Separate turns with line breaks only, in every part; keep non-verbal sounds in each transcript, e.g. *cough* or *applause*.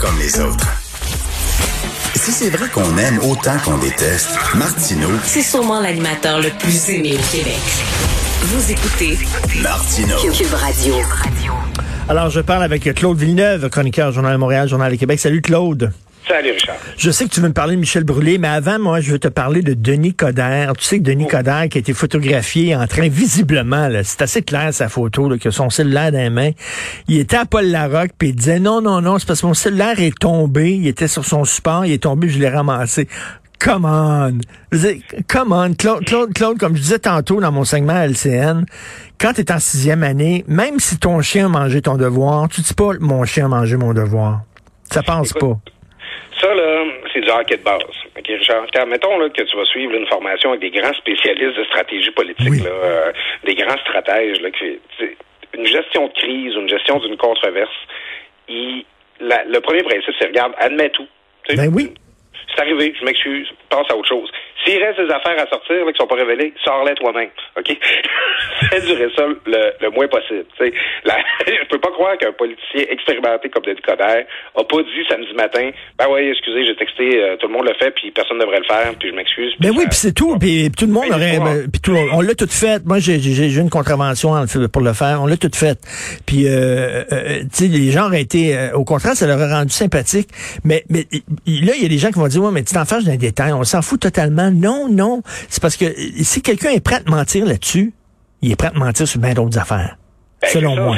comme les autres. Si c'est vrai qu'on aime autant qu'on déteste, Martineau,
C'est sûrement l'animateur le plus aimé au Québec. Vous écoutez
Martineau.
Cube Radio.
Alors, je parle avec Claude Villeneuve, chroniqueur Journal de Montréal, Journal de Québec. Salut Claude.
Salut Richard.
Je sais que tu veux me parler de Michel Brûlé, mais avant, moi, je veux te parler de Denis Coderre. Tu sais que Denis Coderre qui a été photographié en train, visiblement, c'est assez clair sa photo, là, que son cellulaire dans les mains. Il était à Paul Larocque, puis il disait non, non, non, c'est parce que mon cellulaire est tombé, il était sur son support, il est tombé, je l'ai ramassé. Come on! Je veux dire, Come on! Claude, Claude, Claude, comme je disais tantôt dans mon segment à LCN, quand tu es en sixième année, même si ton chien a mangé ton devoir, tu dis pas mon chien a mangé mon devoir. Ça passe
Écoute,
pas.
Ça, là, c'est du hockey de base. OK, Richard? Mettons là, que tu vas suivre une formation avec des grands spécialistes de stratégie politique,
Oui.
là, euh, des grands stratèges, là, qui- une gestion de crise, une gestion d'une controverse. il- la- le premier principe, c'est regarde, admets tout.
Ben oui.
C'est arrivé, je m'excuse, passe à autre chose. S'il reste des affaires à sortir là, qui sont pas révélées, sors-les toi-même, OK? *laughs* Fais durer ça le, le moins possible. tu sais. La, *laughs* je peux pas croire qu'un politicien expérimenté comme Denis Coderre a pas dit samedi matin, ben oui, excusez, j'ai texté, euh, tout le monde le fait, puis personne ne devrait le faire, puis je m'excuse.
Ben oui, puis c'est tout. Puis tout le monde
Oui,
aurait. ben, puis tout, on l'a tout fait. Moi, j'ai j'ai une contravention pour le faire. On l'a tout fait. Puis, euh, euh, tu sais, les gens auraient été. euh, au contraire, ça leur aurait rendu sympathique. Mais, mais là, il y a des gens qui vont dire, ouais, mais tu t'en fâches d'un détail. On s'en fout totalement. Non, non. C'est parce que si quelqu'un est prêt à te mentir là-dessus, il est prêt à te mentir sur bien d'autres affaires.
Ben,
selon
ça,
moi.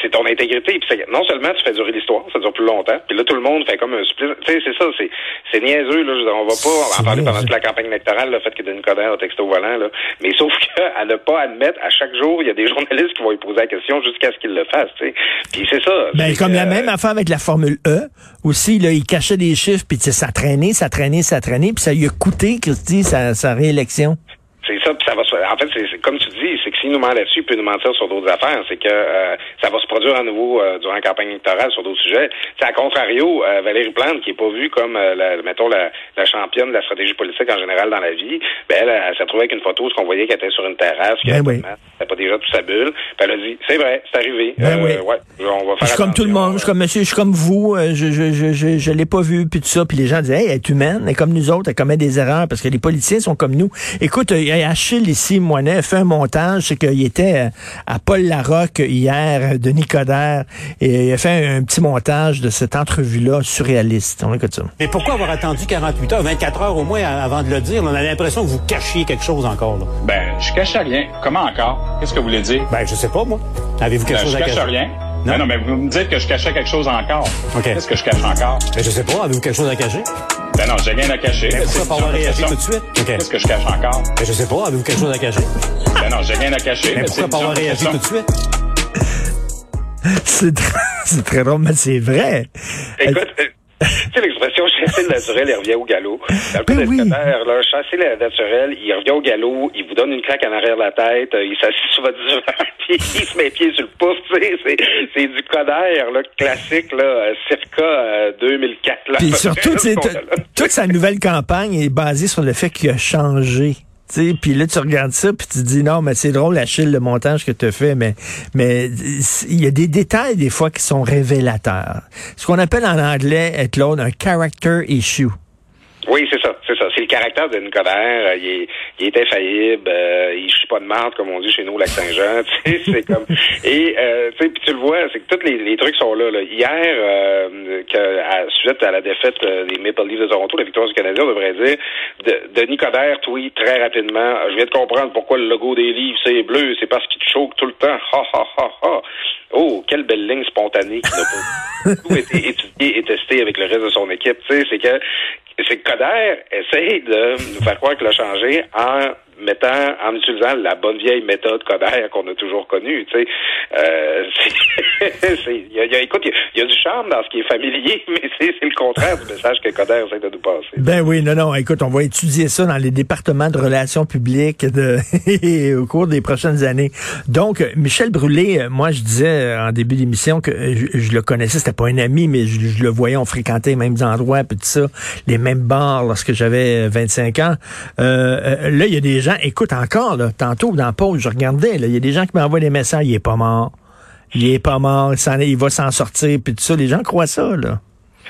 C'est- ton intégrité. Puis c'est- non seulement tu fais durer l'histoire, ça dure plus longtemps. Puis là, tout le monde fait comme un supplice. Tu sais, c'est ça, c'est, c'est niaiseux. Là, dire, on va pas en parler pendant toute la campagne électorale, le fait que Denis Coderre a texté au volant. Là. Mais sauf qu'à *laughs* ne pas admettre, à chaque jour, il y a des *laughs* journalistes qui vont lui poser la question jusqu'à ce qu'il le fasse. Tu sais. Puis c'est ça.
Ben, comme
que,
la même affaire avec la Formule E, aussi, là, il cachait des chiffres, puis ça traînait, ça traînait, ça traînait, puis ça lui a coûté, Christy, sa, sa réélection.
C'est ça, puis ça va se En fait, c'est comme tu dis, c'est que s'il nous ment là-dessus, il peut nous mentir sur d'autres affaires. C'est que euh, ça va se produire à nouveau euh, durant la campagne électorale sur d'autres sujets. C'est à contrario, euh, Valérie Plante, qui est pas vue comme, euh, la, mettons, la, la championne de la stratégie politique en général dans la vie, ben elle, elle, s'est retrouvée avec une photo, ce qu'on voyait qu'elle était sur une terrasse,
Ben
qu'elle
oui.
n'avait pas déjà toute sa bulle. Puis elle a dit, c'est vrai, c'est arrivé.
Ben
Euh,
oui.
ouais, on va faire
Je suis comme tout le monde, je suis comme monsieur, je suis comme vous, euh, je je je je, je l'ai pas vu puis tout ça, puis les gens disaient hey, elle est humaine, elle est comme nous autres, elle commet des erreurs parce que les politiciens sont comme nous. Écoute, Achille ici Moinet a fait un montage, c'est qu'il était euh, à Paul Larocque hier, Denis Coderre, et il a fait un, un petit montage de cette entrevue-là surréaliste. On écoute ça.
Mais pourquoi avoir attendu 48 heures, 24 heures au moins avant de le dire? On a l'impression que vous cachiez quelque chose encore. Là.
Ben, je cache rien. Comment encore? Qu'est-ce que vous voulez dire?
Ben, je sais pas, moi. Avez-vous quelque
Ben,
chose
je
à
cache
cacher?
rien.
Non?
Non. non, mais vous me dites que je cachais quelque chose encore.
OK.
Qu'est-ce que je cache encore?
Ben, je sais pas. Avez-vous quelque chose à cacher?
Ben non, j'ai rien à cacher.
Ben, pourquoi
C'est
pas avoir réagi tout de suite? OK.
Qu'est-ce que je cache encore?
Ben, je sais pas. Avez-vous quelque chose à cacher?
Ben non, j'ai rien à cacher.
Ben, pourquoi pas avoir réagi tout de suite? *laughs*
C'est très, *laughs* c'est très drôle, mais c'est vrai.
Écoute, euh, *laughs* tu sais l'expression chasser le naturel, il revient au galop. Dans le
Ben oui.
Là, chasser le naturel, il revient au galop, il vous donne une claque en arrière de la tête, euh, il s'assit sur votre divan, *laughs* puis il se met les pieds sur le pouf, tu sais, c'est, du Coderre, là, classique, là, euh, circa euh, 2004, là.
Puis surtout, *laughs* toute sa nouvelle campagne est basée sur le fait qu'il a changé. Puis là, tu regardes ça, puis tu dis, non, mais c'est drôle, Achille, le montage que tu as fait, mais mais il y a des détails, des fois, qui sont révélateurs. Ce qu'on appelle en anglais, être Claude, un character issue.
Oui, c'est ça, c'est ça. C'est le caractère de Nicodère. euh, il, est, il est infaillible. euh, il chie pas de marde, comme on dit chez nous, au Lac-Saint-Jean. *laughs* C'est comme... Et, euh, tu sais, puis tu le vois, c'est que tous les, les trucs sont là. là. Hier, euh, que, à, suite à la défaite euh, des Maple Leafs de Toronto, la victoire du Canadien, on devrait dire, de, Denis Coderre tweet très rapidement, je viens de comprendre pourquoi le logo des Leafs, c'est bleu, c'est parce qu'il te choque tout le temps. Ha, ha, ha, ha. Oh, quelle belle ligne spontanée qui n'a pas *laughs* tout été étudié et testé avec le reste de son équipe. Tu sais, c'est que c'est que Coder essaye de nous faire croire qu'il a changé en mettant, en utilisant la bonne vieille méthode Coder qu'on a toujours connue. Tu sais, euh, *laughs* y a, y a- écoute, il y y, a du charme dans ce qui est familier, *laughs* mais c'est le contraire du message que Coder essaie de nous passer.
Ben oui, non, non, écoute, on va étudier ça dans les départements de relations publiques de, *laughs* au cours des prochaines années. Donc, Michel Brûlé, moi, je disais en début d'émission que je, je le connaissais, c'était pas un ami, mais je, je le voyais, on fréquentait les mêmes endroits, puis tout ça, les mêmes bars lorsque j'avais euh, 25 ans. Euh, euh, là, il y a des gens, écoute encore, là, tantôt dans la pause, je regardais, il y a des gens qui m'envoient des messages, il est pas mort. Il est pas mort, il, est- va s'en sortir, puis tout ça. Les gens croient ça, là.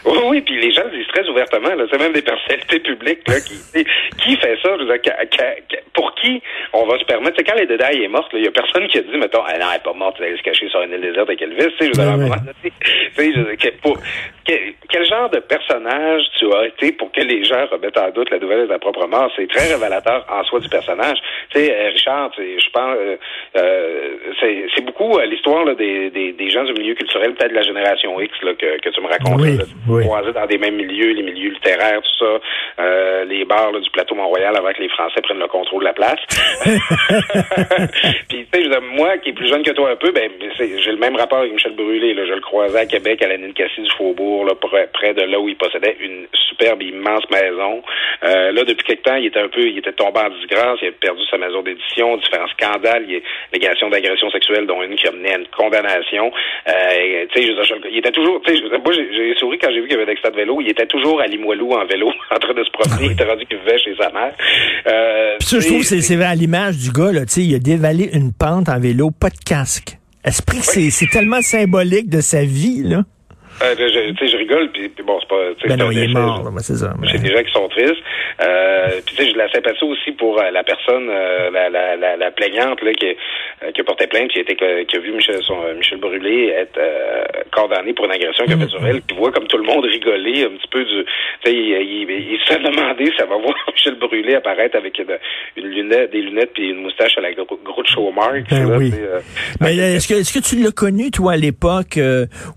Oui, oui, puis les gens disent très ouvertement. C'est même des personnalités publiques là, qui, qui fait ça. Je veux dire, pour qui on va se permettre? C'est quand les détails est morte, il y a personne qui a dit, mettons, ah, non, elle est pas morte, elle allait se cacher sur une île déserte avec Elvis. Tu sais, je veux dire, pour, quel, genre de personnage tu as été pour que les gens remettent en doute la nouvelle de ta propre mort? C'est très révélateur en soi du personnage. Tu sais, euh, Richard, je pense, euh, euh, c'est beaucoup l'histoire des, des, des, gens du milieu culturel, peut-être de la génération X là, que, que tu me racontes. Oui, là, dans des mêmes milieux, les milieux littéraires, tout ça, les bars du plateau Mont-Royal avant que les Français prennent le contrôle de la place. *laughs* Puis, tu sais, moi, qui est plus jeune que toi un peu, ben, j'ai le même rapport avec Michel Brûlé. Là. Je le croisais à Québec, à la Cassis du Faubourg, là, près de là où il possédait une superbe, immense maison. Euh, là, depuis quelque temps, il était un peu, il était tombé en disgrâce, il a perdu sa maison d'édition, différents scandales, il y a négation d'agression sexuelle, dont une qui a mené à une condamnation. Euh, tu sais, il était toujours, tu sais, moi, j'ai souri quand j'ai vu qu'il y avait des de vélo, il était toujours à Limoilou en vélo, *laughs* en train de se promener, il était rendu qu'il vivait chez sa mère.
Euh, ça, je trouve, c'est à l'image du gars, là, tu sais, il a dévalé une pente en vélo, pas de casque. Esprit que c'est tellement symbolique de sa vie, là.
Euh, je, je rigole, puis, bon, c'est pas...
Ben non, il est mort, c'est ça.
J'ai des gens qui sont tristes. Euh, puis tu sais, je la sympathie aussi pour euh, la personne, la, la, la, la, plaignante là, qui, qui a porté plainte, qui a, été, qui a vu Michel, son, Michel Brûlé être condamné pour une agression qu'il a fait sur elle, puis voit comme tout le monde rigoler un petit peu du... Tu sais, il, il, se fait demander ça va voir *laughs* Michel Brûlé apparaître avec une, lunette, des lunettes puis une moustache à la gros, gros showmark.
Ben oui. Mais est-ce que, est-ce que tu l'as connu, toi, à l'époque,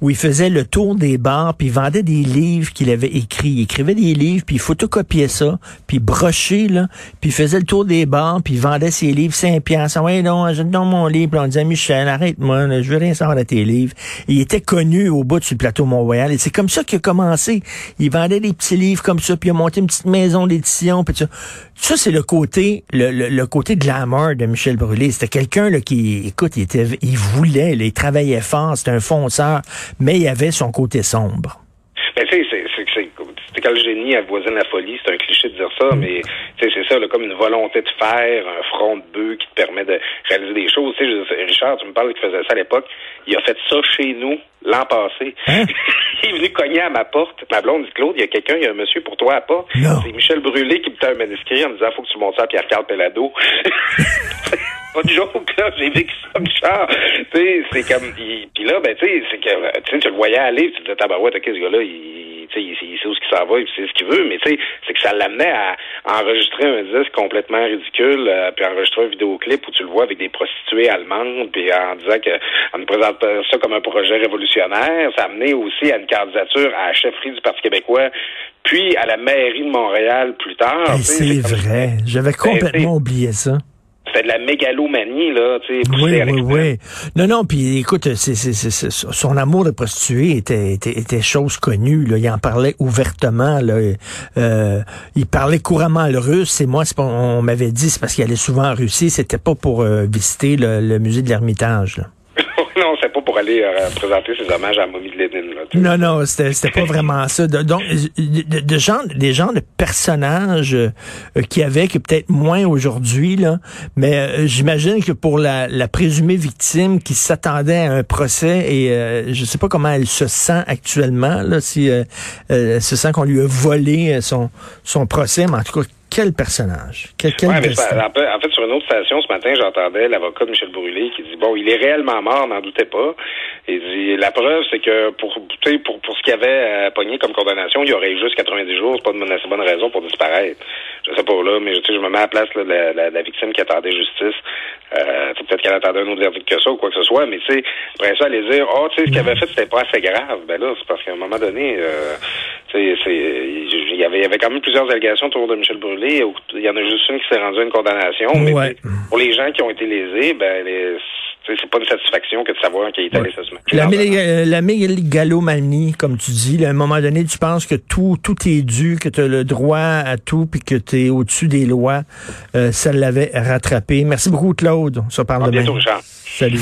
où il faisait le tour des bars, puis il vendait des livres qu'il avait écrits. Il écrivait des livres, puis il photocopiait ça, puis broché, là, puis il faisait le tour des bars, puis il vendait ses livres 5 piastres. Ouais, non, je donne mon livre, on disait, Michel, arrête-moi, je veux rien savoir de tes livres. il était connu au bout du plateau Mont-Royal, et c'est comme ça qu'il a commencé. Il vendait des petits livres comme ça, puis il a monté une petite maison d'édition, puis ça. Ça, c'est le côté, le, le, côté glamour de Michel Brûlé. C'était quelqu'un là qui, écoute, il voulait, il travaillait fort, c'était un fonceur, mais il avait son côté sombre.
Ben, tu sais, c'est quand le génie avoisine la folie, c'est un cliché de dire ça, mm. mais c'est ça, là, comme une volonté de faire, un front de bœuf qui te permet de réaliser des choses. Tu sais, Richard, tu me parles qu'il faisait ça à l'époque. Il a fait ça chez nous l'an passé. Hein? *laughs* il est venu cogner à ma porte. Ma blonde dit Claude, il y a quelqu'un, il y a un monsieur pour toi à pas. C'est Michel Brûlé qui me fait un manuscrit en me disant faut que tu montes ça à Pierre-Carl Pellado. *laughs* pas de joke, là, j'ai vécu ça, Richard. tu sais, c'est comme, puis là, ben, tu sais, c'est que, tu tu le voyais aller, tu te disais, tabarouette, ok, ce gars-là, il, il, il, sait où ce s'en va, il sait ce qu'il veut, mais tu sais, c'est que ça l'amenait à, enregistrer un disque complètement ridicule, euh, puis enregistrer un vidéoclip où tu le vois avec des prostituées allemandes, puis en disant que en nous présentant ça comme un projet révolutionnaire, ça amenait aussi à une candidature à la chefferie du Parti québécois, puis à la mairie de Montréal plus tard.
c'est vrai, j'avais ben, complètement oublié ça
c'était de la mégalomanie, là, tu sais. Oui,
oui, oui. Non, non, puis écoute, c'est, c'est, son amour de prostituée était, était, était, chose connue, là. Il en parlait ouvertement, là. Euh, il parlait couramment le russe, et moi, on m'avait dit, c'est parce qu'il allait souvent en Russie, c'était pas pour euh, visiter le, le musée de l'Ermitage, là
pour aller euh, présenter ses hommages à Mommy de Lénine.
non, non, c'était pas vraiment ça. donc, *laughs* de, de, gens, des gens de personnages euh, qui avaient, que peut-être moins aujourd'hui, là, mais euh, j'imagine que pour la, la, présumée victime qui s'attendait à un procès, et je sais pas comment elle se sent actuellement, là, si elle se sent qu'on lui a volé son, son procès, mais en tout cas, quel personnage? Quel,
en, fait, sur une autre station ce matin, j'entendais l'avocat de Michel Brûlé qui dit bon, il est réellement mort, n'en doutez pas. Il dit la preuve, c'est que pour, pour pour ce qu'il avait à pogné comme condamnation, il y aurait eu juste 90 jours, c'est pas une assez bonne raison pour disparaître. Je sais pas là, mais je me mets à la place de la, victime qui attendait justice. Euh, peut-être qu'elle attendait un autre verdict que ça ou quoi que ce soit, mais tu sais, après ça, aller dire Oh, tu sais, ce qu'il avait fait, c'était pas assez grave. Ben là, c'est parce qu'à un moment donné, euh, tu sais, il y avait, y avait quand même plusieurs allégations autour de Michel Brûlé. Il y en a juste une qui s'est rendue à une condamnation. Mais pour les gens qui ont été lésés, ben c'est pas une satisfaction que de savoir qu'il est allé se
La, euh, la mégalomanie, comme tu dis, à un moment donné, tu penses que tout, tout est dû, que tu as le droit à tout, puis que tu es au-dessus des lois. Euh, ça l'avait rattrapé. Merci beaucoup, Claude. On se parle
à
demain.
Bientôt, Richard.
Salut.